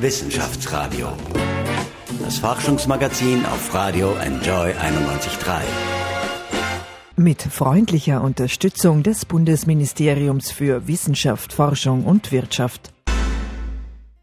Wissenschaftsradio. Das Forschungsmagazin auf Radio Enjoy 91.3. Mit freundlicher Unterstützung des Bundesministeriums für Wissenschaft, Forschung und Wirtschaft.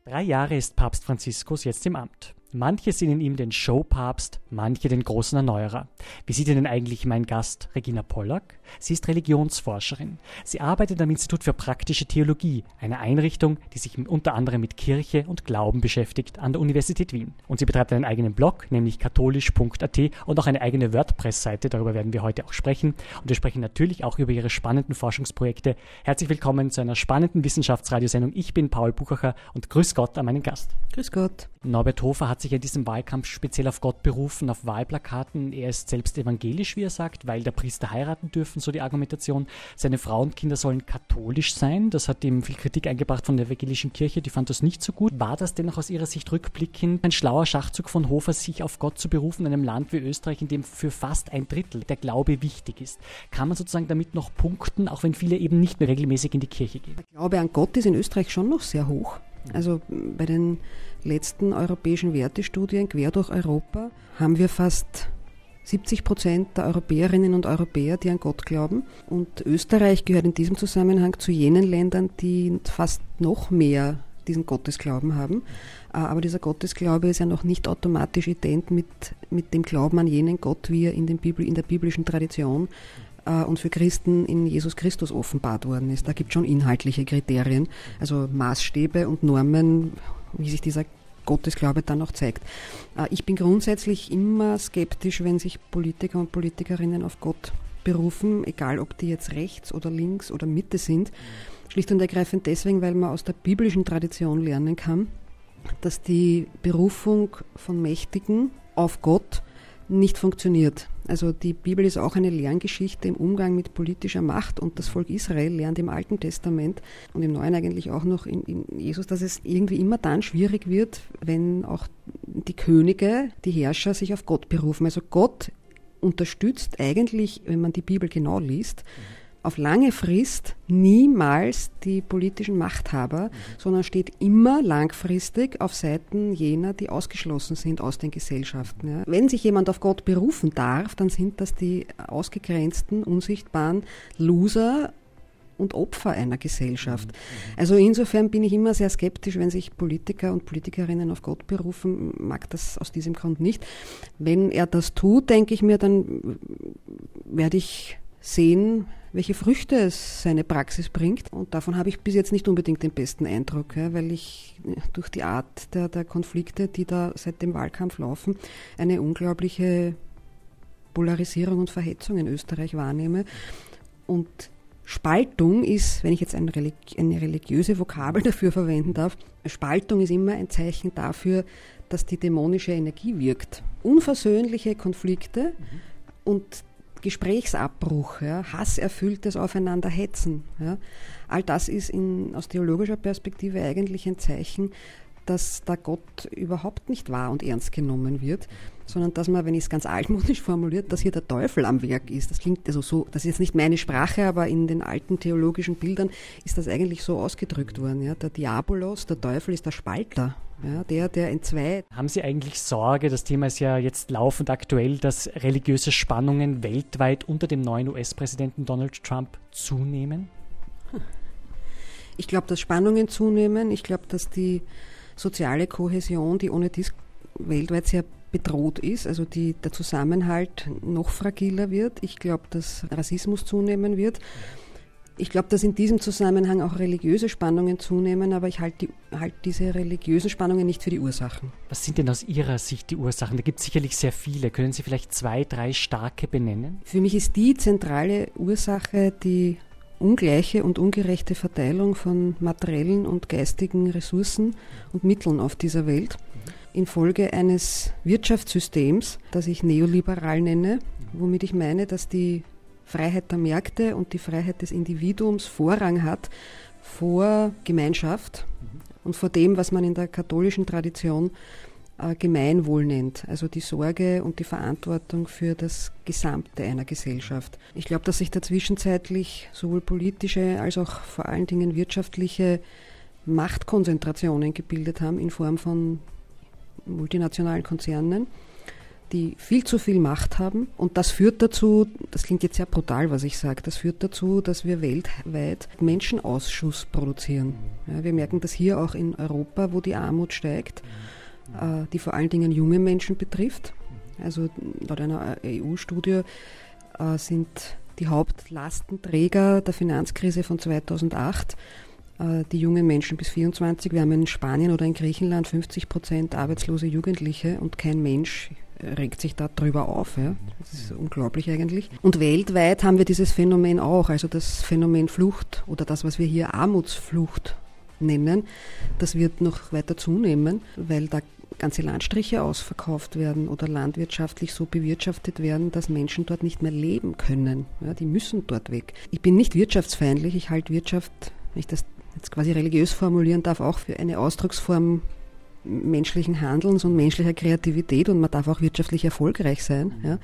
Drei Jahre ist Papst Franziskus jetzt im Amt. Manche sehen in ihm den Showpapst, manche den großen Erneuerer. Wie sieht denn eigentlich mein Gast Regina Pollack? Sie ist Religionsforscherin. Sie arbeitet am Institut für praktische Theologie, einer Einrichtung, die sich unter anderem mit Kirche und Glauben beschäftigt an der Universität Wien. Und sie betreibt einen eigenen Blog, nämlich katholisch.at und auch eine eigene WordPress-Seite. Darüber werden wir heute auch sprechen. Und wir sprechen natürlich auch über ihre spannenden Forschungsprojekte. Herzlich willkommen zu einer spannenden Wissenschaftsradiosendung. Ich bin Paul Buchacher und grüß Gott an meinen Gast. Grüß Gott. Norbert Hofer hat sich in diesem Wahlkampf speziell auf Gott berufen, auf Wahlplakaten. Er ist selbst evangelisch, wie er sagt, weil der Priester heiraten dürfen, so die Argumentation. Seine Frau und Kinder sollen katholisch sein. Das hat ihm viel Kritik eingebracht von der evangelischen Kirche, die fand das nicht so gut. War das denn auch aus Ihrer Sicht rückblickend ein schlauer Schachzug von Hofer, sich auf Gott zu berufen in einem Land wie Österreich, in dem für fast ein Drittel der Glaube wichtig ist? Kann man sozusagen damit noch punkten, auch wenn viele eben nicht mehr regelmäßig in die Kirche gehen? Der Glaube an Gott ist in Österreich schon noch sehr hoch. Also bei den letzten europäischen Wertestudien quer durch Europa haben wir fast 70 Prozent der Europäerinnen und Europäer, die an Gott glauben. Und Österreich gehört in diesem Zusammenhang zu jenen Ländern, die fast noch mehr diesen Gottesglauben haben. Äh, aber dieser Gottesglaube ist ja noch nicht automatisch ident mit, mit dem Glauben an jenen Gott, wie er in, den Bibel, in der biblischen Tradition äh, und für Christen in Jesus Christus offenbart worden ist. Da gibt es schon inhaltliche Kriterien, also Maßstäbe und Normen, wie sich dieser Gottesglaube dann auch zeigt. Äh, ich bin grundsätzlich immer skeptisch, wenn sich Politiker und Politikerinnen auf Gott berufen, egal ob die jetzt rechts oder links oder Mitte sind. Schlicht und ergreifend deswegen, weil man aus der biblischen Tradition lernen kann, dass die Berufung von Mächtigen auf Gott nicht funktioniert. Also die Bibel ist auch eine Lerngeschichte im Umgang mit politischer Macht und das Volk Israel lernt im Alten Testament und im Neuen eigentlich auch noch in, in Jesus, dass es irgendwie immer dann schwierig wird, wenn auch die Könige, die Herrscher sich auf Gott berufen. Also Gott unterstützt eigentlich, wenn man die Bibel genau liest, mhm auf lange Frist niemals die politischen Machthaber, mhm. sondern steht immer langfristig auf Seiten jener, die ausgeschlossen sind aus den Gesellschaften. Ja. Wenn sich jemand auf Gott berufen darf, dann sind das die ausgegrenzten, unsichtbaren Loser und Opfer einer Gesellschaft. Mhm. Also insofern bin ich immer sehr skeptisch, wenn sich Politiker und Politikerinnen auf Gott berufen, mag das aus diesem Grund nicht. Wenn er das tut, denke ich mir, dann werde ich sehen, welche Früchte es seine Praxis bringt. Und davon habe ich bis jetzt nicht unbedingt den besten Eindruck, ja, weil ich durch die Art der, der Konflikte, die da seit dem Wahlkampf laufen, eine unglaubliche Polarisierung und Verhetzung in Österreich wahrnehme. Und Spaltung ist, wenn ich jetzt eine, religi eine religiöse Vokabel dafür verwenden darf, Spaltung ist immer ein Zeichen dafür, dass die dämonische Energie wirkt. Unversöhnliche Konflikte mhm. und Gesprächsabbruch, ja, hasserfülltes Aufeinanderhetzen. Ja. All das ist in, aus theologischer Perspektive eigentlich ein Zeichen, dass da Gott überhaupt nicht wahr und ernst genommen wird, sondern dass man, wenn ich es ganz altmodisch formuliert, dass hier der Teufel am Werk ist. Das klingt also so, das ist jetzt nicht meine Sprache, aber in den alten theologischen Bildern ist das eigentlich so ausgedrückt worden. Ja. Der Diabolos, der Teufel ist der Spalter. Ja, der, der entzweit. Haben Sie eigentlich Sorge, das Thema ist ja jetzt laufend aktuell, dass religiöse Spannungen weltweit unter dem neuen US-Präsidenten Donald Trump zunehmen? Ich glaube, dass Spannungen zunehmen. Ich glaube, dass die soziale Kohäsion, die ohne dies weltweit sehr bedroht ist, also die, der Zusammenhalt noch fragiler wird. Ich glaube, dass Rassismus zunehmen wird. Ich glaube, dass in diesem Zusammenhang auch religiöse Spannungen zunehmen, aber ich halte die, halt diese religiösen Spannungen nicht für die Ursachen. Was sind denn aus Ihrer Sicht die Ursachen? Da gibt es sicherlich sehr viele. Können Sie vielleicht zwei, drei starke benennen? Für mich ist die zentrale Ursache die ungleiche und ungerechte Verteilung von materiellen und geistigen Ressourcen und Mitteln auf dieser Welt infolge eines Wirtschaftssystems, das ich neoliberal nenne, womit ich meine, dass die Freiheit der Märkte und die Freiheit des Individuums Vorrang hat vor Gemeinschaft und vor dem, was man in der katholischen Tradition äh, Gemeinwohl nennt, also die Sorge und die Verantwortung für das Gesamte einer Gesellschaft. Ich glaube, dass sich da zwischenzeitlich sowohl politische als auch vor allen Dingen wirtschaftliche Machtkonzentrationen gebildet haben in Form von multinationalen Konzernen, die viel zu viel Macht haben. Und das führt dazu, das klingt jetzt sehr brutal, was ich sage, das führt dazu, dass wir weltweit Menschenausschuss produzieren. Ja, wir merken das hier auch in Europa, wo die Armut steigt, äh, die vor allen Dingen junge Menschen betrifft. Also laut einer EU-Studie äh, sind die Hauptlastenträger der Finanzkrise von 2008 äh, die jungen Menschen bis 24. Wir haben in Spanien oder in Griechenland 50 Prozent arbeitslose Jugendliche und kein Mensch regt sich darüber auf. Ja. Das ist unglaublich eigentlich. Und weltweit haben wir dieses Phänomen auch, also das Phänomen Flucht oder das, was wir hier Armutsflucht nennen, das wird noch weiter zunehmen, weil da ganze Landstriche ausverkauft werden oder landwirtschaftlich so bewirtschaftet werden, dass Menschen dort nicht mehr leben können. Ja, die müssen dort weg. Ich bin nicht wirtschaftsfeindlich, ich halte Wirtschaft, wenn ich das jetzt quasi religiös formulieren darf, auch für eine Ausdrucksform menschlichen Handelns und menschlicher Kreativität und man darf auch wirtschaftlich erfolgreich sein. Ja.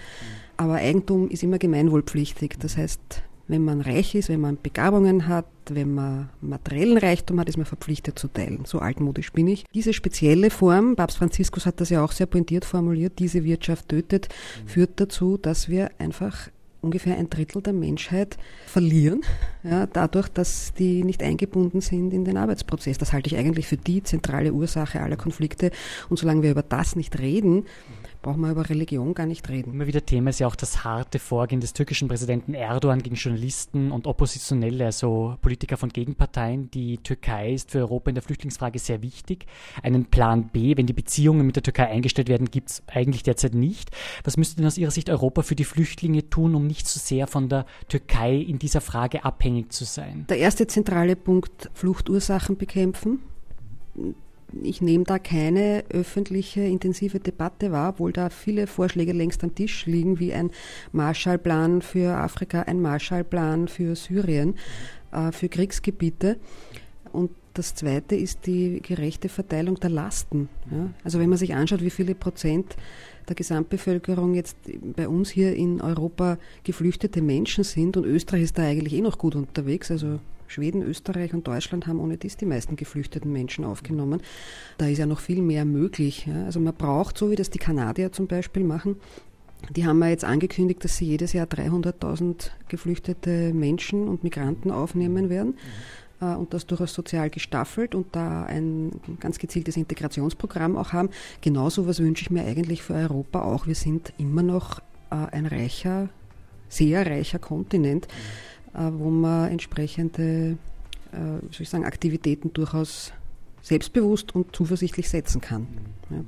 Aber Eigentum ist immer gemeinwohlpflichtig. Das heißt, wenn man reich ist, wenn man Begabungen hat, wenn man materiellen Reichtum hat, ist man verpflichtet zu teilen. So altmodisch bin ich. Diese spezielle Form, Papst Franziskus hat das ja auch sehr pointiert formuliert, diese Wirtschaft tötet, führt dazu, dass wir einfach ungefähr ein Drittel der Menschheit verlieren, ja, dadurch, dass die nicht eingebunden sind in den Arbeitsprozess. Das halte ich eigentlich für die zentrale Ursache aller Konflikte. Und solange wir über das nicht reden, brauchen wir über Religion gar nicht reden. Immer wieder Thema ist ja auch das harte Vorgehen des türkischen Präsidenten Erdogan gegen Journalisten und Oppositionelle, also Politiker von Gegenparteien. Die Türkei ist für Europa in der Flüchtlingsfrage sehr wichtig. Einen Plan B, wenn die Beziehungen mit der Türkei eingestellt werden, gibt es eigentlich derzeit nicht. Was müsste denn aus Ihrer Sicht Europa für die Flüchtlinge tun, um nicht so sehr von der Türkei in dieser Frage abhängig zu sein? Der erste zentrale Punkt, Fluchtursachen bekämpfen ich nehme da keine öffentliche intensive Debatte wahr, obwohl da viele Vorschläge längst am Tisch liegen, wie ein Marshallplan für Afrika, ein Marshallplan für Syrien, äh, für Kriegsgebiete. Und das Zweite ist die gerechte Verteilung der Lasten. Ja? Also wenn man sich anschaut, wie viele Prozent der Gesamtbevölkerung jetzt bei uns hier in Europa geflüchtete Menschen sind und Österreich ist da eigentlich eh noch gut unterwegs, also Schweden, Österreich und Deutschland haben ohne dies die meisten geflüchteten Menschen aufgenommen. Da ist ja noch viel mehr möglich. Ja. Also man braucht, so wie das die Kanadier zum Beispiel machen, die haben ja jetzt angekündigt, dass sie jedes Jahr 300.000 geflüchtete Menschen und Migranten aufnehmen werden mhm. äh, und das durchaus sozial gestaffelt und da ein ganz gezieltes Integrationsprogramm auch haben. Genauso was wünsche ich mir eigentlich für Europa auch. Wir sind immer noch äh, ein reicher, sehr reicher Kontinent. Mhm wo man entsprechende äh, soll ich sagen, Aktivitäten durchaus selbstbewusst und zuversichtlich setzen kann. Mhm. Ja.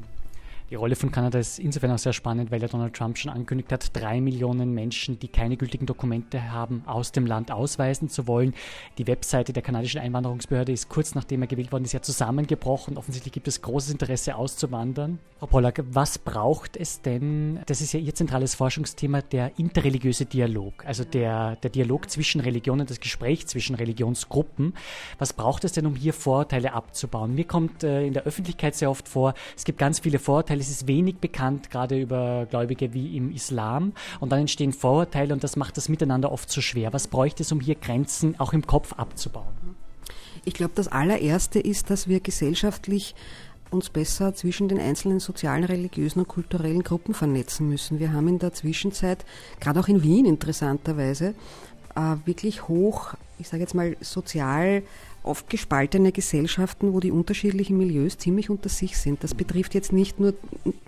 Die Rolle von Kanada ist insofern auch sehr spannend, weil ja Donald Trump schon angekündigt hat, drei Millionen Menschen, die keine gültigen Dokumente haben, aus dem Land ausweisen zu wollen. Die Webseite der kanadischen Einwanderungsbehörde ist kurz nachdem er gewählt worden ist ja zusammengebrochen. Offensichtlich gibt es großes Interesse auszuwandern. Frau Pollack, was braucht es denn? Das ist ja Ihr zentrales Forschungsthema, der interreligiöse Dialog, also der, der Dialog zwischen Religionen, das Gespräch zwischen Religionsgruppen. Was braucht es denn, um hier Vorurteile abzubauen? Mir kommt äh, in der Öffentlichkeit sehr oft vor, es gibt ganz viele Vorurteile, es ist wenig bekannt, gerade über Gläubige wie im Islam. Und dann entstehen Vorurteile und das macht das Miteinander oft so schwer. Was bräuchte es, um hier Grenzen auch im Kopf abzubauen? Ich glaube, das allererste ist, dass wir gesellschaftlich uns besser zwischen den einzelnen sozialen, religiösen und kulturellen Gruppen vernetzen müssen. Wir haben in der Zwischenzeit, gerade auch in Wien interessanterweise, äh, wirklich hoch, ich sage jetzt mal, sozial oft gespaltene Gesellschaften, wo die unterschiedlichen Milieus ziemlich unter sich sind. Das betrifft jetzt nicht nur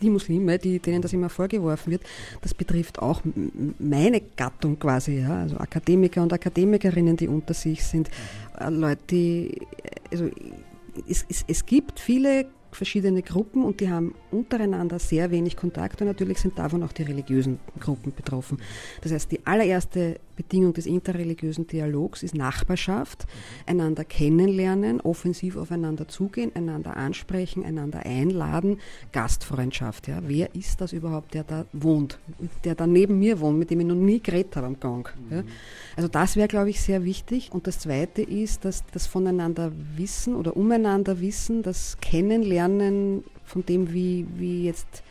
die Muslime, die, denen das immer vorgeworfen wird, das betrifft auch meine Gattung quasi, ja, also Akademiker und Akademikerinnen, die unter sich sind, äh, Leute, die, also es, es, es gibt viele verschiedene Gruppen und die haben untereinander sehr wenig Kontakt und natürlich sind davon auch die religiösen Gruppen betroffen. Das heißt, die allererste Bedingung des interreligiösen Dialogs ist Nachbarschaft, einander kennenlernen, offensiv aufeinander zugehen, einander ansprechen, einander einladen, Gastfreundschaft. Ja. Wer ist das überhaupt, der da wohnt, der da neben mir wohnt, mit dem ich noch nie geredet habe am Gang? Ja. Also das wäre, glaube ich, sehr wichtig. Und das Zweite ist, dass das voneinander Wissen oder umeinander Wissen, das Kennenlernen von dem, wie, wie jetzt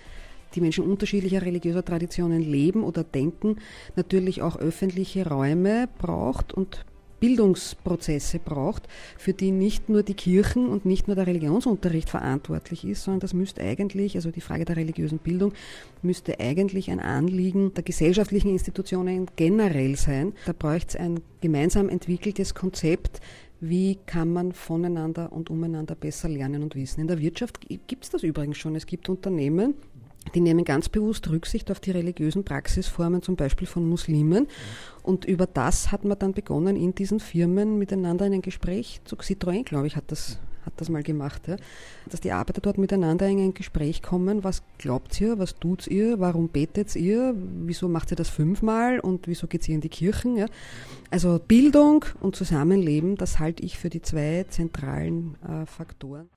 die Menschen unterschiedlicher religiöser Traditionen leben oder denken, natürlich auch öffentliche Räume braucht und Bildungsprozesse braucht, für die nicht nur die Kirchen und nicht nur der Religionsunterricht verantwortlich ist, sondern das müsste eigentlich, also die Frage der religiösen Bildung, müsste eigentlich ein Anliegen der gesellschaftlichen Institutionen generell sein. Da bräuchte es ein gemeinsam entwickeltes Konzept, wie kann man voneinander und umeinander besser lernen und wissen. In der Wirtschaft gibt es das übrigens schon. Es gibt Unternehmen, die nehmen ganz bewusst Rücksicht auf die religiösen Praxisformen, zum Beispiel von Muslimen. Und über das hat man dann begonnen, in diesen Firmen miteinander in ein Gespräch zu Citroën, glaube ich, hat das, hat das mal gemacht, ja, dass die Arbeiter dort miteinander in ein Gespräch kommen. Was glaubt ihr? Was tut ihr? Warum betet ihr? Wieso macht ihr das fünfmal? Und wieso geht ihr in die Kirchen? Ja? Also Bildung und Zusammenleben, das halte ich für die zwei zentralen äh, Faktoren.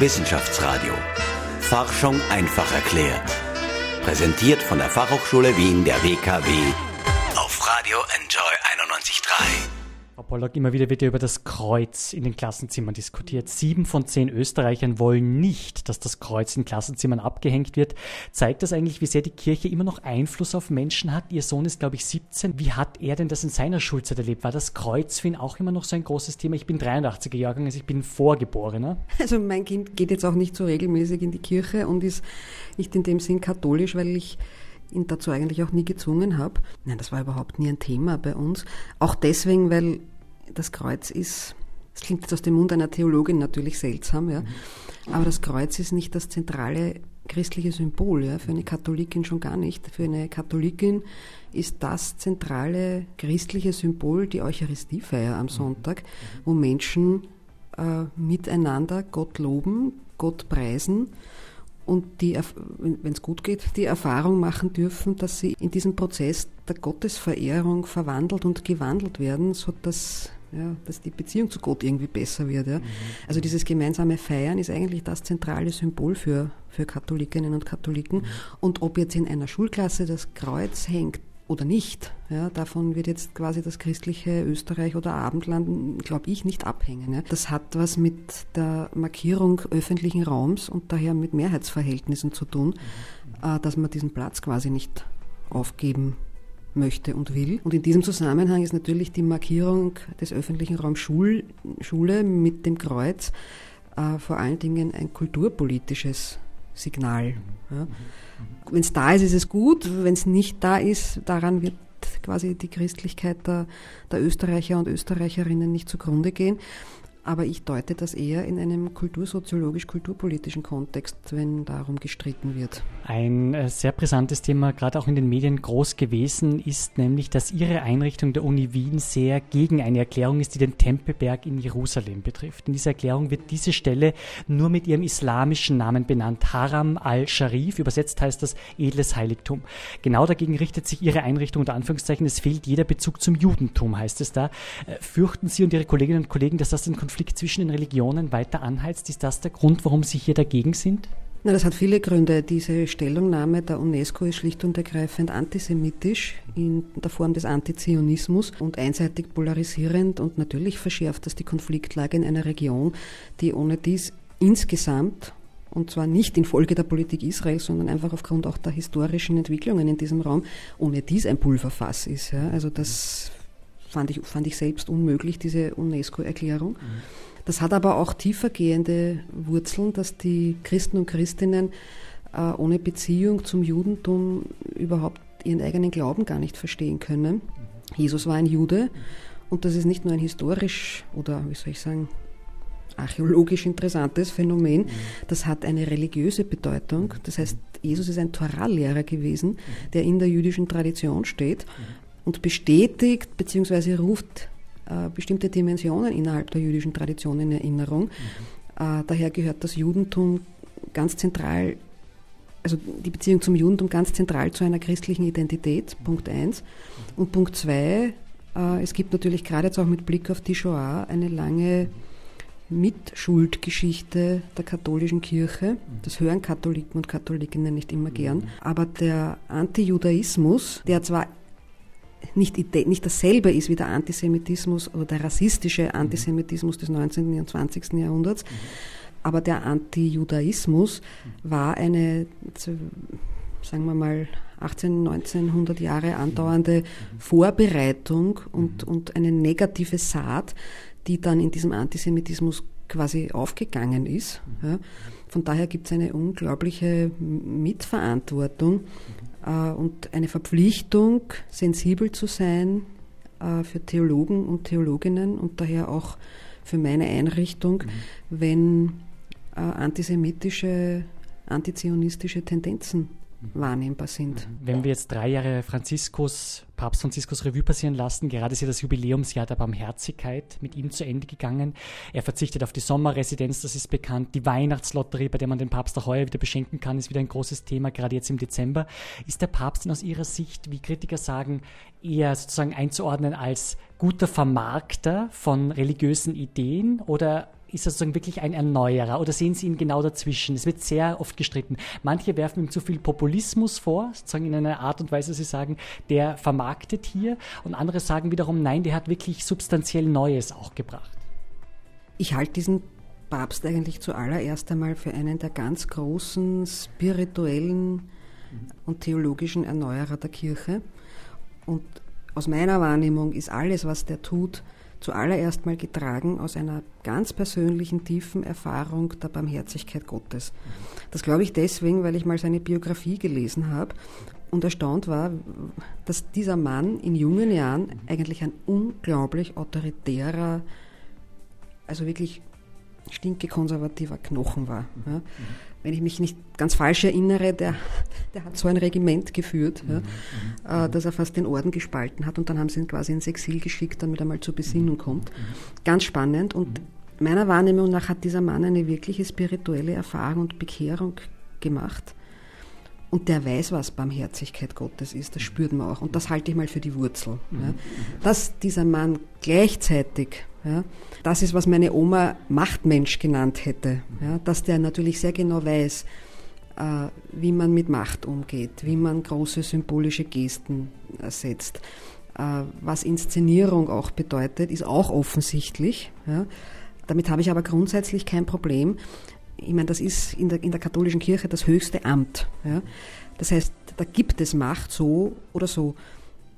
Wissenschaftsradio. Forschung einfach erklärt. Präsentiert von der Fachhochschule Wien der WKW auf Radio Enjoy 91.3. Frau Pollock, immer wieder wird ja über das Kreuz in den Klassenzimmern diskutiert. Sieben von zehn Österreichern wollen nicht, dass das Kreuz in Klassenzimmern abgehängt wird. Zeigt das eigentlich, wie sehr die Kirche immer noch Einfluss auf Menschen hat? Ihr Sohn ist, glaube ich, 17. Wie hat er denn das in seiner Schulzeit erlebt? War das Kreuz für ihn auch immer noch so ein großes Thema? Ich bin 83er Jahrgang, also ich bin Vorgeborener. Also mein Kind geht jetzt auch nicht so regelmäßig in die Kirche und ist nicht in dem Sinn katholisch, weil ich ihn dazu eigentlich auch nie gezwungen habe. Nein, das war überhaupt nie ein Thema bei uns. Auch deswegen, weil das Kreuz ist, das klingt jetzt aus dem Mund einer Theologin natürlich seltsam, ja, aber das Kreuz ist nicht das zentrale christliche Symbol, ja, für eine Katholikin schon gar nicht. Für eine Katholikin ist das zentrale christliche Symbol die Eucharistiefeier am Sonntag, wo Menschen äh, miteinander Gott loben, Gott preisen und die, wenn es gut geht, die Erfahrung machen dürfen, dass sie in diesem Prozess der Gottesverehrung verwandelt und gewandelt werden, so dass ja, dass die Beziehung zu Gott irgendwie besser wird. Ja. Mhm. Also dieses gemeinsame Feiern ist eigentlich das zentrale Symbol für, für Katholikinnen und Katholiken. Mhm. Und ob jetzt in einer Schulklasse das Kreuz hängt, oder nicht. Ja, davon wird jetzt quasi das christliche Österreich oder Abendland, glaube ich, nicht abhängen. Ja. Das hat was mit der Markierung öffentlichen Raums und daher mit Mehrheitsverhältnissen zu tun, mhm. äh, dass man diesen Platz quasi nicht aufgeben möchte und will. Und in diesem Zusammenhang ist natürlich die Markierung des öffentlichen Raums Schul, Schule mit dem Kreuz äh, vor allen Dingen ein kulturpolitisches Signal. Ja. Wenn es da ist, ist es gut. Wenn es nicht da ist, daran wird quasi die Christlichkeit der, der Österreicher und Österreicherinnen nicht zugrunde gehen aber ich deute das eher in einem kultursoziologisch-kulturpolitischen Kontext, wenn darum gestritten wird. Ein äh, sehr brisantes Thema, gerade auch in den Medien groß gewesen, ist nämlich, dass Ihre Einrichtung der Uni Wien sehr gegen eine Erklärung ist, die den Tempelberg in Jerusalem betrifft. In dieser Erklärung wird diese Stelle nur mit ihrem islamischen Namen benannt, Haram al-Sharif, übersetzt heißt das edles Heiligtum. Genau dagegen richtet sich Ihre Einrichtung unter Anführungszeichen, es fehlt jeder Bezug zum Judentum, heißt es da. Äh, fürchten Sie und Ihre Kolleginnen und Kollegen, dass das den Konflikt Konflikt zwischen den Religionen weiter anheizt? Ist das der Grund, warum Sie hier dagegen sind? Na, das hat viele Gründe. Diese Stellungnahme der UNESCO ist schlicht und ergreifend antisemitisch in der Form des Antizionismus und einseitig polarisierend und natürlich verschärft das die Konfliktlage in einer Region, die ohne dies insgesamt und zwar nicht infolge der Politik Israels, sondern einfach aufgrund auch der historischen Entwicklungen in diesem Raum, ohne dies ein Pulverfass ist. Ja. Also das fand ich, fand ich selbst unmöglich, diese UNESCO-Erklärung. Mhm. Das hat aber auch tiefergehende Wurzeln, dass die Christen und Christinnen äh, ohne Beziehung zum Judentum überhaupt ihren eigenen Glauben gar nicht verstehen können. Mhm. Jesus war ein Jude und das ist nicht nur ein historisch oder, wie soll ich sagen, archäologisch interessantes Phänomen. Das hat eine religiöse Bedeutung. Das heißt, Jesus ist ein Torallehrer gewesen, der in der jüdischen Tradition steht und bestätigt bzw. ruft äh, bestimmte Dimensionen innerhalb der jüdischen Tradition in Erinnerung. Mhm. Äh, daher gehört das Judentum ganz zentral, also die Beziehung zum Judentum ganz zentral zu einer christlichen Identität, Punkt 1. Und Punkt 2, äh, es gibt natürlich gerade jetzt auch mit Blick auf die Shoah eine lange Mitschuldgeschichte der katholischen Kirche. Das hören Katholiken und Katholikinnen nicht immer gern. Aber der Antijudaismus, der zwar nicht, nicht dasselbe ist wie der Antisemitismus oder der rassistische Antisemitismus des 19. und 20. Jahrhunderts. Aber der Antijudaismus war eine, sagen wir mal, 18, 1900 Jahre andauernde Vorbereitung und, und eine negative Saat, die dann in diesem Antisemitismus quasi aufgegangen ist. Ja. Von daher gibt es eine unglaubliche Mitverantwortung und eine Verpflichtung, sensibel zu sein äh, für Theologen und Theologinnen und daher auch für meine Einrichtung, mhm. wenn äh, antisemitische, antizionistische Tendenzen wahrnehmbar sind. Wenn wir jetzt drei Jahre Franziskus, Papst Franziskus Revue passieren lassen, gerade ist ja das Jubiläumsjahr der Barmherzigkeit mit ihm zu Ende gegangen. Er verzichtet auf die Sommerresidenz, das ist bekannt. Die Weihnachtslotterie, bei der man den Papst auch heuer wieder beschenken kann, ist wieder ein großes Thema, gerade jetzt im Dezember. Ist der Papst denn aus Ihrer Sicht, wie Kritiker sagen, eher sozusagen einzuordnen als guter Vermarkter von religiösen Ideen oder ist er sozusagen wirklich ein Erneuerer oder sehen Sie ihn genau dazwischen? Es wird sehr oft gestritten. Manche werfen ihm zu viel Populismus vor, sozusagen in einer Art und Weise, sie sagen, der vermarktet hier und andere sagen wiederum, nein, der hat wirklich substanziell Neues auch gebracht. Ich halte diesen Papst eigentlich zuallererst einmal für einen der ganz großen spirituellen und theologischen Erneuerer der Kirche. Und aus meiner Wahrnehmung ist alles, was der tut, zuallererst mal getragen aus einer ganz persönlichen, tiefen Erfahrung der Barmherzigkeit Gottes. Das glaube ich deswegen, weil ich mal seine Biografie gelesen habe und erstaunt war, dass dieser Mann in jungen Jahren eigentlich ein unglaublich autoritärer, also wirklich stinke konservativer Knochen war. Ja wenn ich mich nicht ganz falsch erinnere, der, der hat so ein Regiment geführt, mhm, ja, äh, dass er fast den Orden gespalten hat und dann haben sie ihn quasi ins Exil geschickt, damit er mal zur Besinnung mhm. kommt. Ganz spannend und meiner Wahrnehmung nach hat dieser Mann eine wirkliche spirituelle Erfahrung und Bekehrung gemacht. Und der weiß, was Barmherzigkeit Gottes ist, das spürt man auch. Und das halte ich mal für die Wurzel. Ja. Dass dieser Mann gleichzeitig ja, das ist, was meine Oma Machtmensch genannt hätte. Ja, dass der natürlich sehr genau weiß, wie man mit Macht umgeht, wie man große symbolische Gesten setzt. Äh, was Inszenierung auch bedeutet, ist auch offensichtlich. Ja. Damit habe ich aber grundsätzlich kein Problem. Ich meine, das ist in der, in der katholischen Kirche das höchste Amt. Ja. Das heißt, da gibt es Macht so oder so.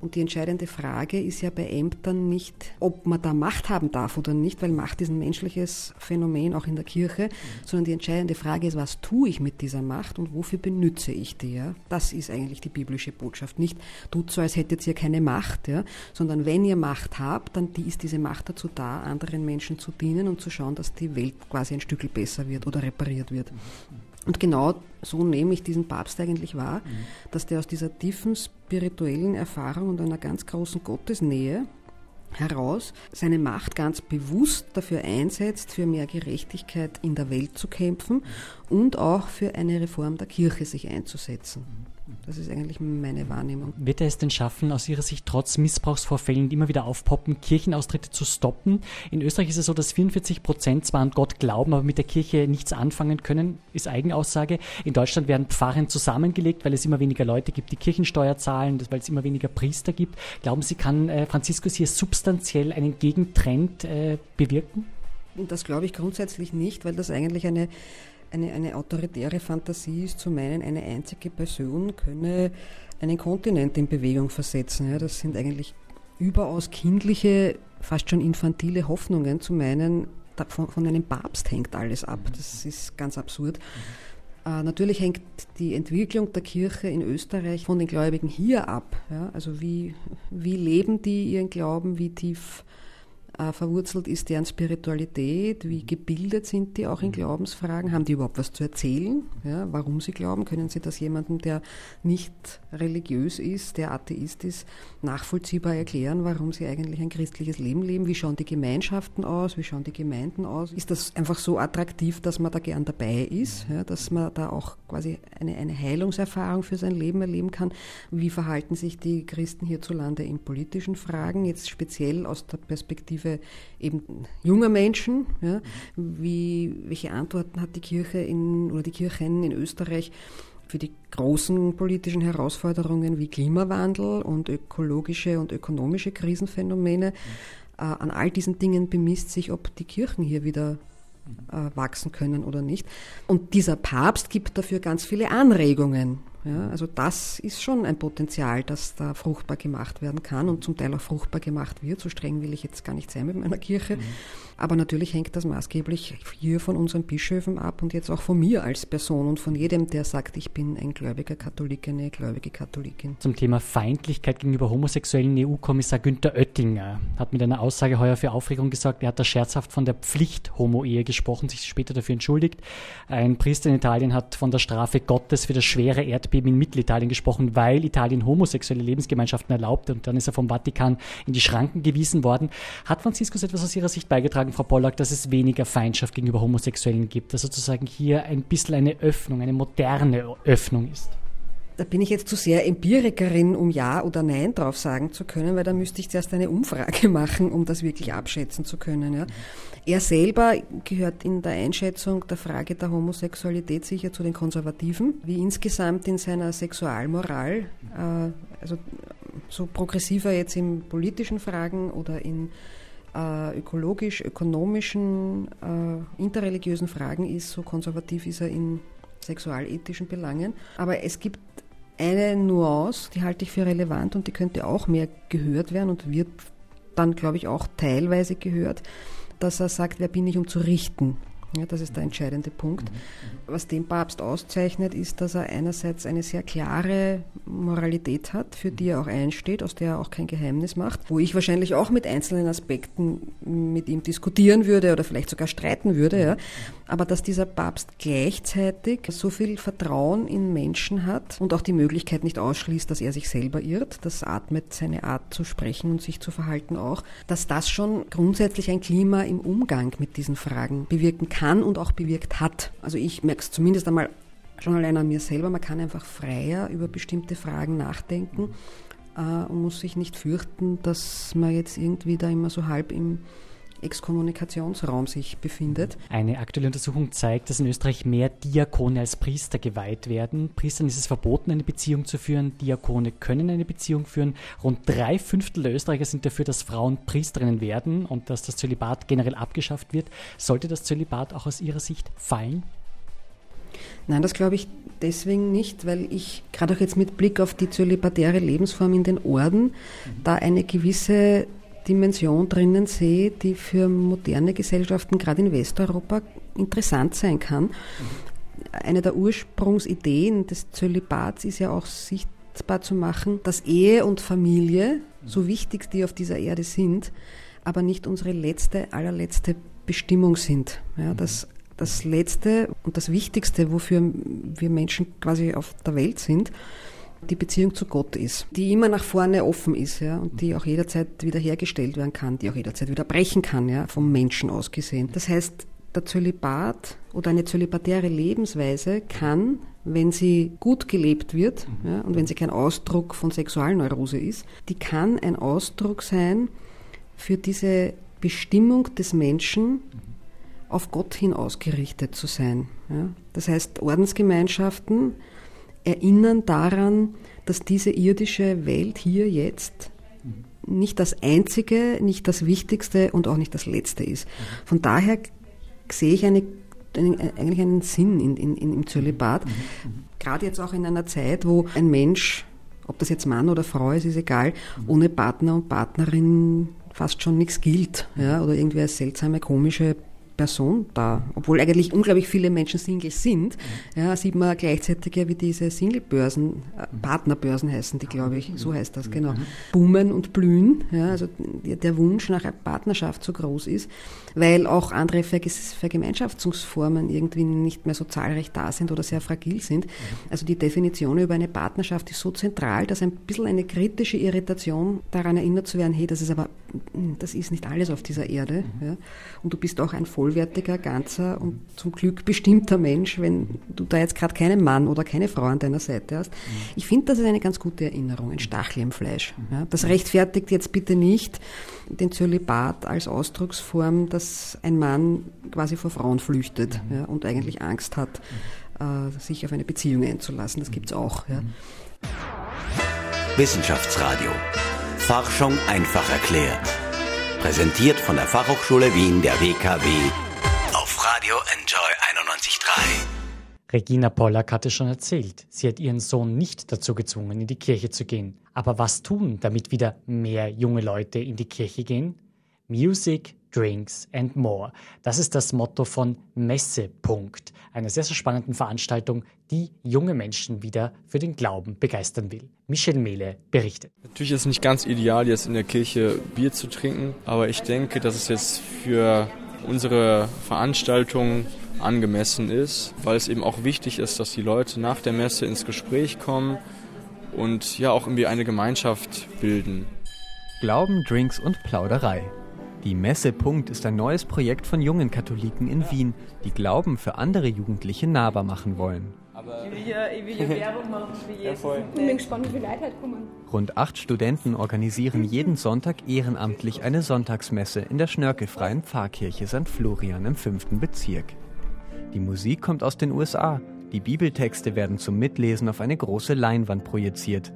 Und die entscheidende Frage ist ja bei Ämtern nicht, ob man da Macht haben darf oder nicht, weil Macht ist ein menschliches Phänomen, auch in der Kirche, sondern die entscheidende Frage ist, was tue ich mit dieser Macht und wofür benütze ich die? Ja? Das ist eigentlich die biblische Botschaft. Nicht, tut so, als hättet ihr keine Macht, ja? sondern wenn ihr Macht habt, dann ist diese Macht dazu da, anderen Menschen zu dienen und zu schauen, dass die Welt quasi ein Stück besser wird oder repariert wird. Mhm. Und genau so nehme ich diesen Papst eigentlich wahr, mhm. dass der aus dieser tiefen spirituellen Erfahrung und einer ganz großen Gottesnähe heraus seine Macht ganz bewusst dafür einsetzt, für mehr Gerechtigkeit in der Welt zu kämpfen. Und auch für eine Reform der Kirche sich einzusetzen. Das ist eigentlich meine Wahrnehmung. Wird er es denn schaffen, aus Ihrer Sicht trotz Missbrauchsvorfällen, die immer wieder aufpoppen, Kirchenaustritte zu stoppen? In Österreich ist es so, dass 44 Prozent zwar an Gott glauben, aber mit der Kirche nichts anfangen können, ist Eigenaussage. In Deutschland werden Pfarren zusammengelegt, weil es immer weniger Leute gibt, die Kirchensteuer zahlen, weil es immer weniger Priester gibt. Glauben Sie, kann äh, Franziskus hier substanziell einen Gegentrend äh, bewirken? Das glaube ich grundsätzlich nicht, weil das eigentlich eine eine, eine autoritäre Fantasie ist zu meinen, eine einzige Person könne einen Kontinent in Bewegung versetzen. Ja, das sind eigentlich überaus kindliche, fast schon infantile Hoffnungen zu meinen, von, von einem Papst hängt alles ab. Das ist ganz absurd. Äh, natürlich hängt die Entwicklung der Kirche in Österreich von den Gläubigen hier ab. Ja? Also wie, wie leben die ihren Glauben, wie tief äh, verwurzelt ist deren Spiritualität, wie gebildet sind die auch in mhm. Glaubensfragen, haben die überhaupt was zu erzählen, ja, warum sie glauben, können sie das jemandem, der nicht religiös ist, der Atheist ist, nachvollziehbar erklären, warum sie eigentlich ein christliches Leben leben, wie schauen die Gemeinschaften aus, wie schauen die Gemeinden aus, ist das einfach so attraktiv, dass man da gern dabei ist, ja, dass man da auch quasi eine, eine Heilungserfahrung für sein Leben erleben kann, wie verhalten sich die Christen hierzulande in politischen Fragen, jetzt speziell aus der Perspektive Perspektive eben junger Menschen. Ja, wie, welche Antworten hat die Kirche in, oder die Kirchen in Österreich für die großen politischen Herausforderungen wie Klimawandel und ökologische und ökonomische Krisenphänomene? Äh, an all diesen Dingen bemisst sich, ob die Kirchen hier wieder äh, wachsen können oder nicht. Und dieser Papst gibt dafür ganz viele Anregungen. Ja? Also das ist schon ein Potenzial, das da fruchtbar gemacht werden kann und zum Teil auch fruchtbar gemacht wird. So streng will ich jetzt gar nicht sein mit meiner Kirche. Mhm. Aber natürlich hängt das maßgeblich hier von unseren Bischöfen ab und jetzt auch von mir als Person und von jedem, der sagt, ich bin ein gläubiger Katholik, eine gläubige Katholikin. Zum Thema Feindlichkeit gegenüber Homosexuellen EU-Kommissar Günther Oettinger hat mit einer Aussage heuer für Aufregung gesagt, er hat da scherzhaft von der Pflicht-Homo-Ehe gesprochen, sich später dafür entschuldigt. Ein Priester in Italien hat von der Strafe Gottes für das schwere Erdbeben in Mittelitalien gesprochen, weil Italien homosexuelle Lebensgemeinschaften erlaubt und dann ist er vom Vatikan in die Schranken gewiesen worden. Hat Franziskus etwas aus Ihrer Sicht beigetragen, Frau Pollack, dass es weniger Feindschaft gegenüber Homosexuellen gibt, dass sozusagen hier ein bisschen eine Öffnung, eine moderne Öffnung ist? Da bin ich jetzt zu sehr Empirikerin, um Ja oder Nein drauf sagen zu können, weil da müsste ich zuerst eine Umfrage machen, um das wirklich abschätzen zu können. Ja. Er selber gehört in der Einschätzung der Frage der Homosexualität sicher zu den Konservativen, wie insgesamt in seiner Sexualmoral, äh, also so progressiver jetzt in politischen Fragen oder in äh, ökologisch-ökonomischen, äh, interreligiösen Fragen ist, so konservativ ist er in sexualethischen Belangen. Aber es gibt eine Nuance, die halte ich für relevant und die könnte auch mehr gehört werden und wird dann, glaube ich, auch teilweise gehört, dass er sagt, wer bin ich, um zu richten? Ja, das ist der entscheidende Punkt. Was den Papst auszeichnet, ist, dass er einerseits eine sehr klare Moralität hat, für die er auch einsteht, aus der er auch kein Geheimnis macht, wo ich wahrscheinlich auch mit einzelnen Aspekten mit ihm diskutieren würde oder vielleicht sogar streiten würde, ja. Aber dass dieser Papst gleichzeitig so viel Vertrauen in Menschen hat und auch die Möglichkeit nicht ausschließt, dass er sich selber irrt, das atmet seine Art zu sprechen und sich zu verhalten auch, dass das schon grundsätzlich ein Klima im Umgang mit diesen Fragen bewirken kann und auch bewirkt hat. Also ich merke es zumindest einmal schon allein an mir selber, man kann einfach freier über bestimmte Fragen nachdenken äh, und muss sich nicht fürchten, dass man jetzt irgendwie da immer so halb im Exkommunikationsraum sich befindet. Eine aktuelle Untersuchung zeigt, dass in Österreich mehr Diakone als Priester geweiht werden. Priestern ist es verboten, eine Beziehung zu führen. Diakone können eine Beziehung führen. Rund drei Fünftel der Österreicher sind dafür, dass Frauen Priesterinnen werden und dass das Zölibat generell abgeschafft wird. Sollte das Zölibat auch aus Ihrer Sicht fallen? Nein, das glaube ich deswegen nicht, weil ich gerade auch jetzt mit Blick auf die zölibatäre Lebensform in den Orden mhm. da eine gewisse Dimension drinnen sehe, die für moderne Gesellschaften, gerade in Westeuropa, interessant sein kann. Eine der Ursprungsideen des Zölibats ist ja auch sichtbar zu machen, dass Ehe und Familie, so wichtig die auf dieser Erde sind, aber nicht unsere letzte, allerletzte Bestimmung sind. Ja, das, das Letzte und das Wichtigste, wofür wir Menschen quasi auf der Welt sind, die Beziehung zu Gott ist, die immer nach vorne offen ist, ja, und die auch jederzeit wiederhergestellt werden kann, die auch jederzeit wieder brechen kann, ja, vom Menschen aus gesehen. Das heißt, der Zölibat oder eine zölibatäre Lebensweise kann, wenn sie gut gelebt wird ja, und wenn sie kein Ausdruck von Sexualneurose ist, die kann ein Ausdruck sein für diese Bestimmung des Menschen, auf Gott hin ausgerichtet zu sein. Ja. Das heißt, Ordensgemeinschaften erinnern daran, dass diese irdische Welt hier jetzt nicht das Einzige, nicht das Wichtigste und auch nicht das Letzte ist. Von daher sehe ich eine, eigentlich einen Sinn in, in, im Zölibat. Gerade jetzt auch in einer Zeit, wo ein Mensch, ob das jetzt Mann oder Frau ist, ist egal, ohne Partner und Partnerin fast schon nichts gilt. Ja, oder irgendwie eine seltsame, komische Person da, obwohl eigentlich unglaublich viele Menschen Single sind, ja, sieht man gleichzeitig ja, wie diese Single-Börsen, äh, Partnerbörsen heißen die, glaube ich, so heißt das, genau, boomen und blühen, ja, also der Wunsch nach einer Partnerschaft so groß ist, weil auch andere Vergemeinschaftungsformen irgendwie nicht mehr so zahlreich da sind oder sehr fragil sind. Also die Definition über eine Partnerschaft ist so zentral, dass ein bisschen eine kritische Irritation daran erinnert zu werden, hey, das ist aber, das ist nicht alles auf dieser Erde, ja, und du bist auch ein vollwertiger, ganzer und zum Glück bestimmter Mensch, wenn du da jetzt gerade keinen Mann oder keine Frau an deiner Seite hast. Ich finde, das ist eine ganz gute Erinnerung, ein Stachel im Fleisch. Ja, das rechtfertigt jetzt bitte nicht den Zölibat als Ausdrucksform, dass ein Mann quasi vor Frauen flüchtet ja, und eigentlich Angst hat, äh, sich auf eine Beziehung einzulassen. Das gibt es auch. Ja. Wissenschaftsradio. Forschung einfach erklärt. Präsentiert von der Fachhochschule Wien der WKW auf Radio Enjoy 91.3. Regina Pollack hatte schon erzählt, sie hat ihren Sohn nicht dazu gezwungen, in die Kirche zu gehen. Aber was tun, damit wieder mehr junge Leute in die Kirche gehen? Music, Drinks and More. Das ist das Motto von Messepunkt, einer sehr, sehr spannenden Veranstaltung, die junge Menschen wieder für den Glauben begeistern will. Michel Mehle berichtet. Natürlich ist es nicht ganz ideal, jetzt in der Kirche Bier zu trinken, aber ich denke, dass es jetzt für unsere Veranstaltung angemessen ist, weil es eben auch wichtig ist, dass die Leute nach der Messe ins Gespräch kommen und ja auch irgendwie eine Gemeinschaft bilden. Glauben, Drinks und Plauderei. Die Messe Punkt ist ein neues Projekt von jungen Katholiken in Wien, die Glauben für andere Jugendliche nahbar machen wollen. Ich will ja, ich will ja Werbung machen für Jesus. Ich bin gespannt, wie viele Leute halt kommen. Rund acht Studenten organisieren jeden Sonntag ehrenamtlich eine Sonntagsmesse in der schnörkelfreien Pfarrkirche St. Florian im fünften Bezirk. Die Musik kommt aus den USA. Die Bibeltexte werden zum Mitlesen auf eine große Leinwand projiziert.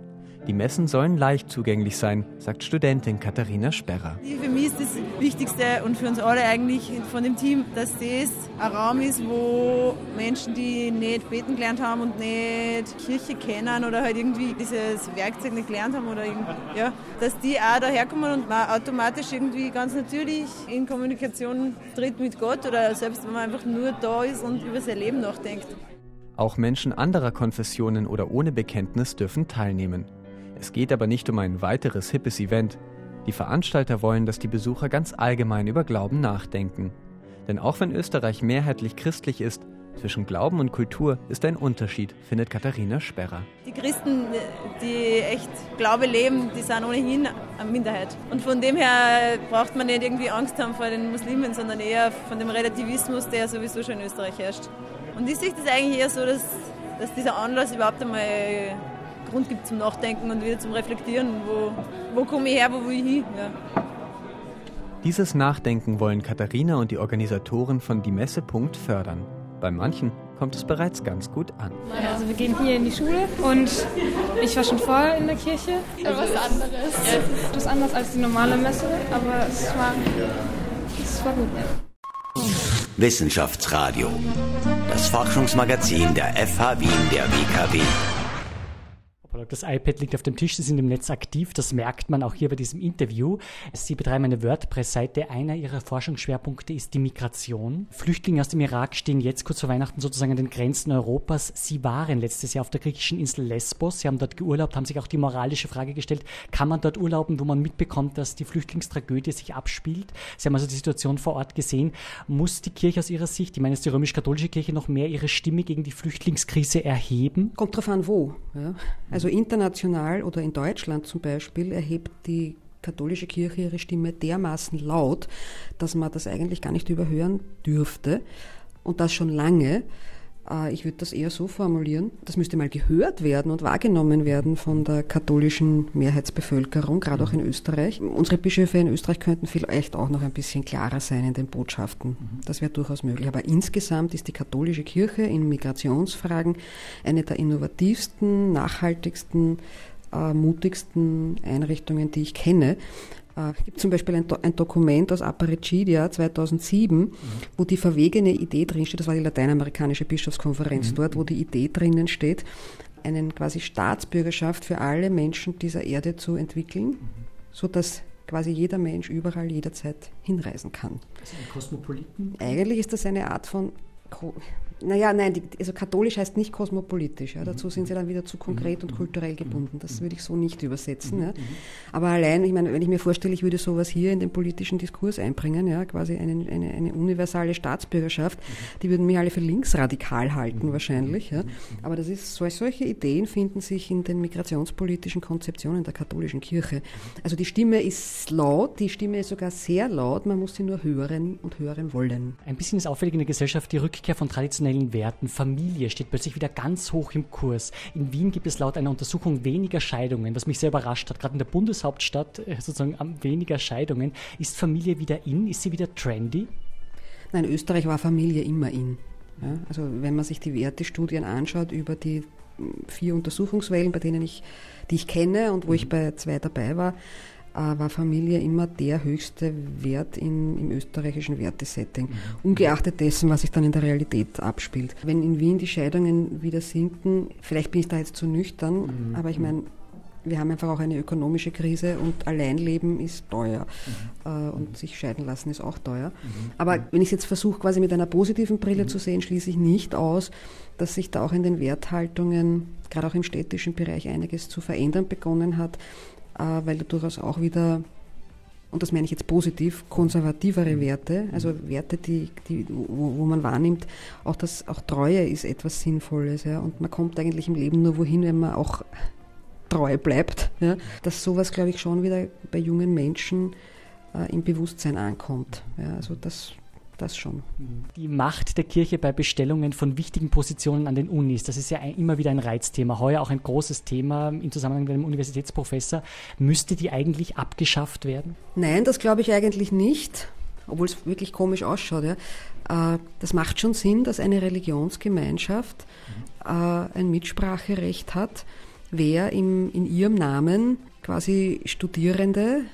Die Messen sollen leicht zugänglich sein, sagt Studentin Katharina Sperrer. Für mich ist das Wichtigste und für uns alle eigentlich von dem Team, dass das ein Raum ist, wo Menschen, die nicht beten gelernt haben und nicht Kirche kennen oder halt irgendwie dieses Werkzeug nicht gelernt haben oder ja, dass die auch daherkommen und man automatisch irgendwie ganz natürlich in Kommunikation tritt mit Gott oder selbst wenn man einfach nur da ist und über sein Leben nachdenkt. Auch Menschen anderer Konfessionen oder ohne Bekenntnis dürfen teilnehmen. Es geht aber nicht um ein weiteres hippes Event. Die Veranstalter wollen, dass die Besucher ganz allgemein über Glauben nachdenken. Denn auch wenn Österreich mehrheitlich christlich ist, zwischen Glauben und Kultur ist ein Unterschied, findet Katharina Sperrer. Die Christen, die echt Glaube leben, die sind ohnehin eine Minderheit. Und von dem her braucht man nicht irgendwie Angst haben vor den Muslimen, sondern eher von dem Relativismus, der sowieso schon in Österreich herrscht. Und ich sehe das eigentlich eher so, dass, dass dieser Anlass überhaupt einmal Grund gibt zum Nachdenken und wieder zum Reflektieren, wo, wo komme ich her, wo will ich hin. Ja. Dieses Nachdenken wollen Katharina und die Organisatoren von Die Messe Punkt fördern. Bei manchen kommt es bereits ganz gut an. Also wir gehen hier in die Schule und ich war schon vorher in der Kirche. Also was anderes. Ja, etwas anders als die normale Messe, aber es war, es war gut. Wissenschaftsradio. Das Forschungsmagazin der FH Wien der WKW. Das iPad liegt auf dem Tisch, Sie sind im Netz aktiv, das merkt man auch hier bei diesem Interview. Sie betreiben eine WordPress-Seite. Einer Ihrer Forschungsschwerpunkte ist die Migration. Flüchtlinge aus dem Irak stehen jetzt kurz vor Weihnachten sozusagen an den Grenzen Europas. Sie waren letztes Jahr auf der griechischen Insel Lesbos. Sie haben dort geurlaubt, haben sich auch die moralische Frage gestellt, kann man dort urlauben, wo man mitbekommt, dass die Flüchtlingstragödie sich abspielt? Sie haben also die Situation vor Ort gesehen. Muss die Kirche aus Ihrer Sicht, ich meine, ist die römisch-katholische Kirche noch mehr ihre Stimme gegen die Flüchtlingskrise erheben? Kommt drauf an, wo. Ja. Also international oder in Deutschland zum Beispiel erhebt die katholische Kirche ihre Stimme dermaßen laut, dass man das eigentlich gar nicht überhören dürfte. Und das schon lange. Äh, ich würde das eher so formulieren, das müsste mal gehört werden und wahrgenommen werden von der katholischen Mehrheitsbevölkerung, gerade auch in Österreich. Unsere Bischöfe in Österreich könnten vielleicht auch noch ein bisschen klarer sein in den Botschaften. Das wäre durchaus möglich. Aber insgesamt ist die katholische Kirche in Migrationsfragen eine der innovativsten, nachhaltigsten, äh, mutigsten Einrichtungen, die ich kenne. Es äh, gibt zum Beispiel ein, ein Dokument aus Aparecidia 2007, mhm. wo die verwegene Idee drinsteht, das war die lateinamerikanische Bischofskonferenz mhm. dort, wo die Idee drinnen steht, einen quasi Staatsbürgerschaft für alle Menschen dieser Erde zu entwickeln, mhm. so dass quasi jeder Mensch überall jederzeit hinreisen kann. Das ist ein Kosmopoliten? Eigentlich ist das eine Art von naja, nein, die, also katholisch heißt nicht kosmopolitisch. Ja, dazu sind sie dann wieder zu konkret und kulturell gebunden. Das würde ich so nicht übersetzen. Ja. Aber allein, ich meine, wenn ich mir vorstelle, ich würde sowas hier in den politischen Diskurs einbringen, ja, quasi eine, eine, eine universale Staatsbürgerschaft, die würden mich alle für linksradikal halten wahrscheinlich. Ja. Aber das ist, solche Ideen finden sich in den migrationspolitischen Konzeptionen der katholischen Kirche. Also die Stimme ist laut, die Stimme ist sogar sehr laut, man muss sie nur hören und hören wollen. Ein bisschen ist auffällig in der Gesellschaft die Rückkehr von traditionellen traditionellen Werten. Familie steht plötzlich wieder ganz hoch im Kurs. In Wien gibt es laut einer Untersuchung weniger Scheidungen, was mich sehr überrascht hat. Gerade in der Bundeshauptstadt äh, sozusagen weniger Scheidungen. Ist Familie wieder in? Ist sie wieder trendy? Nein, Österreich war Familie immer in. Ja, also wenn man sich die Wertestudien anschaut über die hm, vier Untersuchungswellen, bei denen ich, die ich kenne und wo ich mhm. bei zwei dabei war, war Familie immer der höchste Wert in, im österreichischen Wertesetting, mhm. ungeachtet dessen, was sich dann in der Realität abspielt. Wenn in Wien die Scheidungen wieder sinken, vielleicht bin ich da jetzt zu nüchtern, mhm. aber ich meine, wir haben einfach auch eine ökonomische Krise und Alleinleben ist teuer mhm. äh, und sich scheiden lassen ist auch teuer. Mhm. Aber wenn ich es jetzt versuche, quasi mit einer positiven Brille mhm. zu sehen, schließe ich nicht aus, dass sich da auch in den Werthaltungen, gerade auch im städtischen Bereich, einiges zu verändern begonnen hat, weil da durchaus auch wieder und das meine ich jetzt positiv, konservativere mhm. Werte, also Werte, die, die, wo, wo, man wahrnimmt, auch das, auch Treue ist etwas Sinnvolles, ja, und man kommt eigentlich im Leben nur wohin, wenn man auch treu bleibt, ja, dass sowas, glaube ich, schon wieder bei jungen Menschen äh, im Bewusstsein ankommt. Ja, also das, das schon. Die Macht der Kirche bei Bestellungen von wichtigen Positionen an den Unis, das ist ja immer wieder ein Reizthema. Heuer auch ein großes Thema im Zusammenhang mit einem Universitätsprofessor. Müsste die eigentlich abgeschafft werden? Nein, das glaube ich eigentlich nicht, obwohl es wirklich komisch ausschaut. Ja. Äh, das macht schon Sinn, dass eine Religionsgemeinschaft mhm. ein Mitspracherecht hat wer im, in ihrem Namen quasi Studierende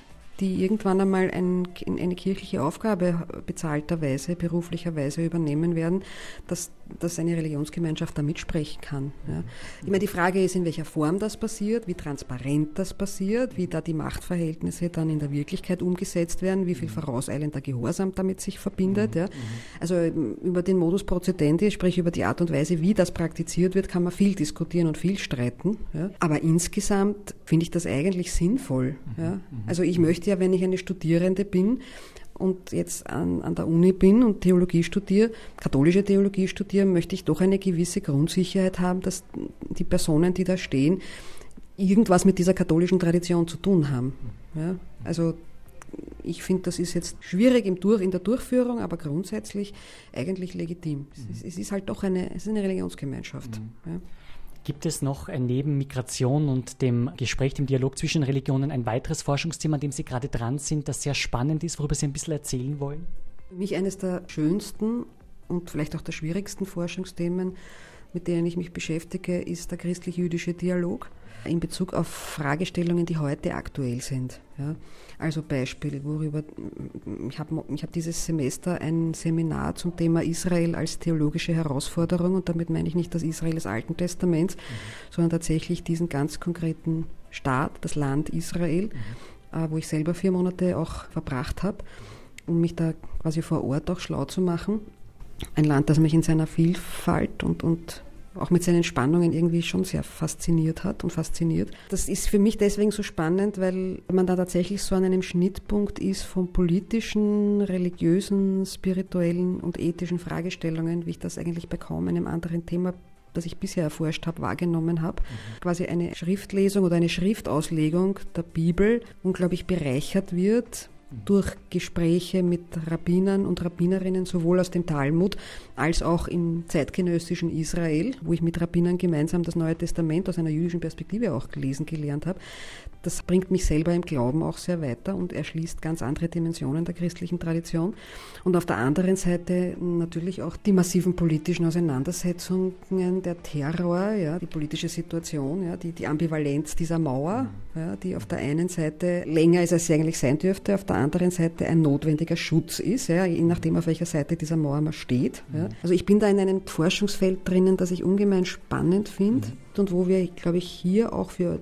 die irgendwann einmal ein, eine kirchliche Aufgabe bezahlterweise, beruflicherweise übernehmen werden, dass, dass eine Religionsgemeinschaft da mitsprechen kann. Ja. Ich meine, die Frage ist, in welcher Form das passiert, wie transparent das passiert, wie da die Machtverhältnisse dann in der Wirklichkeit umgesetzt werden, wie viel vorauseilender Gehorsam damit sich verbindet. Ja. Also über den Modus procedendi, sprich über die Art und Weise, wie das praktiziert wird, kann man viel diskutieren und viel streiten. Ja. Aber insgesamt finde ich das eigentlich sinnvoll. Ja. Also ich möchte ja, wenn ich eine Studierende bin und jetzt an, an der Uni bin und Theologie studiere, katholische Theologie studiere, möchte ich doch eine gewisse Grundsicherheit haben, dass die Personen, die da stehen, irgendwas mit dieser katholischen Tradition zu tun haben. Ja? Also ich finde, das ist jetzt schwierig im Durch, in der Durchführung, aber grundsätzlich eigentlich legitim. Es, es, ist halt doch eine, es ist eine Religionsgemeinschaft. Mhm. Ja? Gibt es noch neben Migration und dem Gespräch, dem Dialog zwischen Religionen ein weiteres Forschungsthema, an dem Sie gerade dran sind, das sehr spannend ist, worüber Sie ein bisschen erzählen wollen? Für mich eines der schönsten und vielleicht auch der schwierigsten Forschungsthemen, mit denen ich mich beschäftige, ist der christlich-jüdische Dialog in Bezug auf Fragestellungen, die heute aktuell sind. Ja. Also Beispiel, worüber ich habe ich hab dieses Semester ein Seminar zum Thema Israel als theologische Herausforderung und damit meine ich nicht das Israel des Alten Testaments, mhm. sondern tatsächlich diesen ganz konkreten Staat, das Land Israel, mhm. äh, wo ich selber vier Monate auch verbracht habe, um mich da quasi vor Ort auch schlau zu machen. Ein Land, das mich in seiner Vielfalt und, und auch mit seinen Spannungen irgendwie schon sehr fasziniert hat und fasziniert. Das ist für mich deswegen so spannend, weil man da tatsächlich so an einem Schnittpunkt ist von politischen, religiösen, spirituellen und ethischen Fragestellungen, wie ich das eigentlich bei kaum einem anderen Thema das ich bisher erforscht habe, wahrgenommen habe. Mhm. Quasi eine Schriftlesung oder eine Schriftauslegung der Bibel unglaublich bereichert wird durch Gespräche mit Rabbinern und Rabbinerinnen sowohl aus dem Talmud als auch im zeitgenössischen Israel, wo ich mit Rabbinern gemeinsam das Neue Testament aus einer jüdischen Perspektive auch gelesen gelernt habe. Das bringt mich selber im Glauben auch sehr weiter und erschließt ganz andere Dimensionen der christlichen Tradition. Und auf der anderen Seite natürlich auch die massiven politischen Auseinandersetzungen, der Terror, ja, die politische Situation, ja, die, die Ambivalenz dieser Mauer, ja, die auf der einen Seite länger ist, als sie eigentlich sein dürfte, auf der anderen Seite ein notwendiger Schutz ist, ja, je nachdem, auf welcher Seite dieser Mauer man steht. Ja. Also ich bin da in einem Forschungsfeld drinnen, das ich ungemein spannend finde mhm. und wo wir, glaube ich, hier auch für,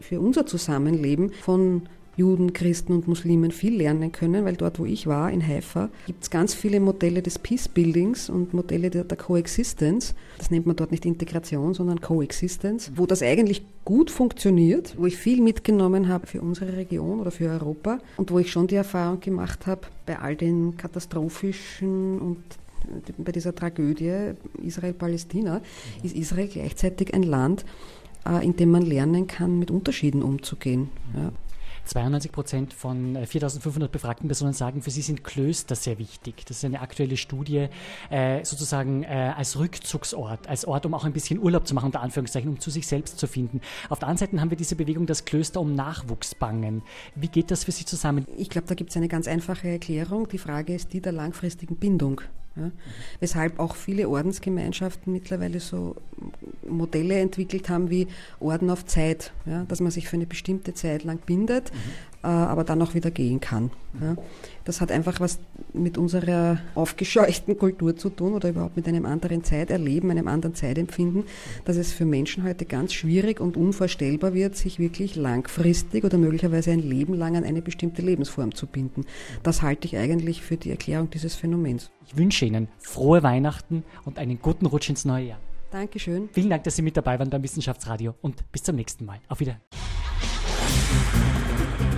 für unser Zusammenleben von Juden, Christen und Muslimen viel lernen können, weil dort, wo ich war, in Haifa, gibt es ganz viele Modelle des Peace Buildings und Modelle der, der Coexistence. Das nennt man dort nicht Integration, sondern Coexistence, wo das eigentlich gut funktioniert, wo ich viel mitgenommen habe für unsere Region oder für Europa und wo ich schon die Erfahrung gemacht habe, bei all den katastrophischen und bei dieser Tragödie Israel-Palästina ist Israel gleichzeitig ein Land, äh, in dem man lernen kann, mit Unterschieden umzugehen. Ja. 92 Prozent von 4500 äh, befragten Personen sagen, für sie sind Klöster sehr wichtig. Das ist eine aktuelle Studie, äh, sozusagen äh, als Rückzugsort, als Ort, um auch ein bisschen Urlaub zu machen, unter Anführungszeichen, um zu sich selbst zu finden. Auf der anderen Seite haben wir diese Bewegung, das Klöster um Nachwuchs bangen. Wie geht das für Sie zusammen? Ich glaube, da gibt es eine ganz einfache Erklärung. Die Frage ist die der langfristigen Bindung. Ja? Weshalb auch viele Ordensgemeinschaften mittlerweile so Modelle entwickelt haben wie Orden auf Zeit, ja? dass man sich für eine bestimmte Zeit lang bindet, mhm. Äh, aber dann auch wieder gehen kann. Ja. Das hat einfach was mit unserer aufgescheuchten Kultur zu tun oder überhaupt mit einem anderen Zeiterleben, einem anderen Zeitempfinden, dass es für Menschen heute ganz schwierig und unvorstellbar wird, sich wirklich langfristig oder möglicherweise ein Leben lang an eine bestimmte Lebensform zu binden. Das halte ich eigentlich für die Erklärung dieses Phänomens. Ich wünsche Ihnen frohe Weihnachten und einen guten Rutsch ins neue Jahr. Dankeschön. Vielen Dank, dass Sie mit dabei waren beim Wissenschaftsradio und bis zum nächsten Mal. Auf Wiedersehen.